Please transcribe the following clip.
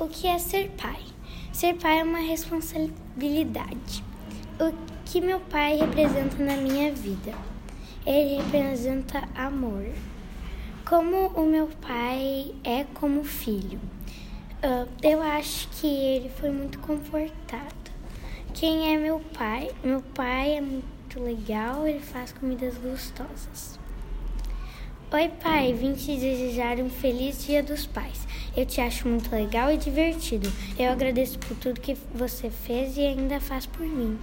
O que é ser pai? Ser pai é uma responsabilidade. O que meu pai representa na minha vida? Ele representa amor. Como o meu pai é como filho. Uh, eu acho que ele foi muito confortado. Quem é meu pai? Meu pai é muito legal, ele faz comidas gostosas. Oi, pai, vim te desejar um feliz Dia dos Pais. Eu te acho muito legal e divertido. Eu agradeço por tudo que você fez e ainda faz por mim.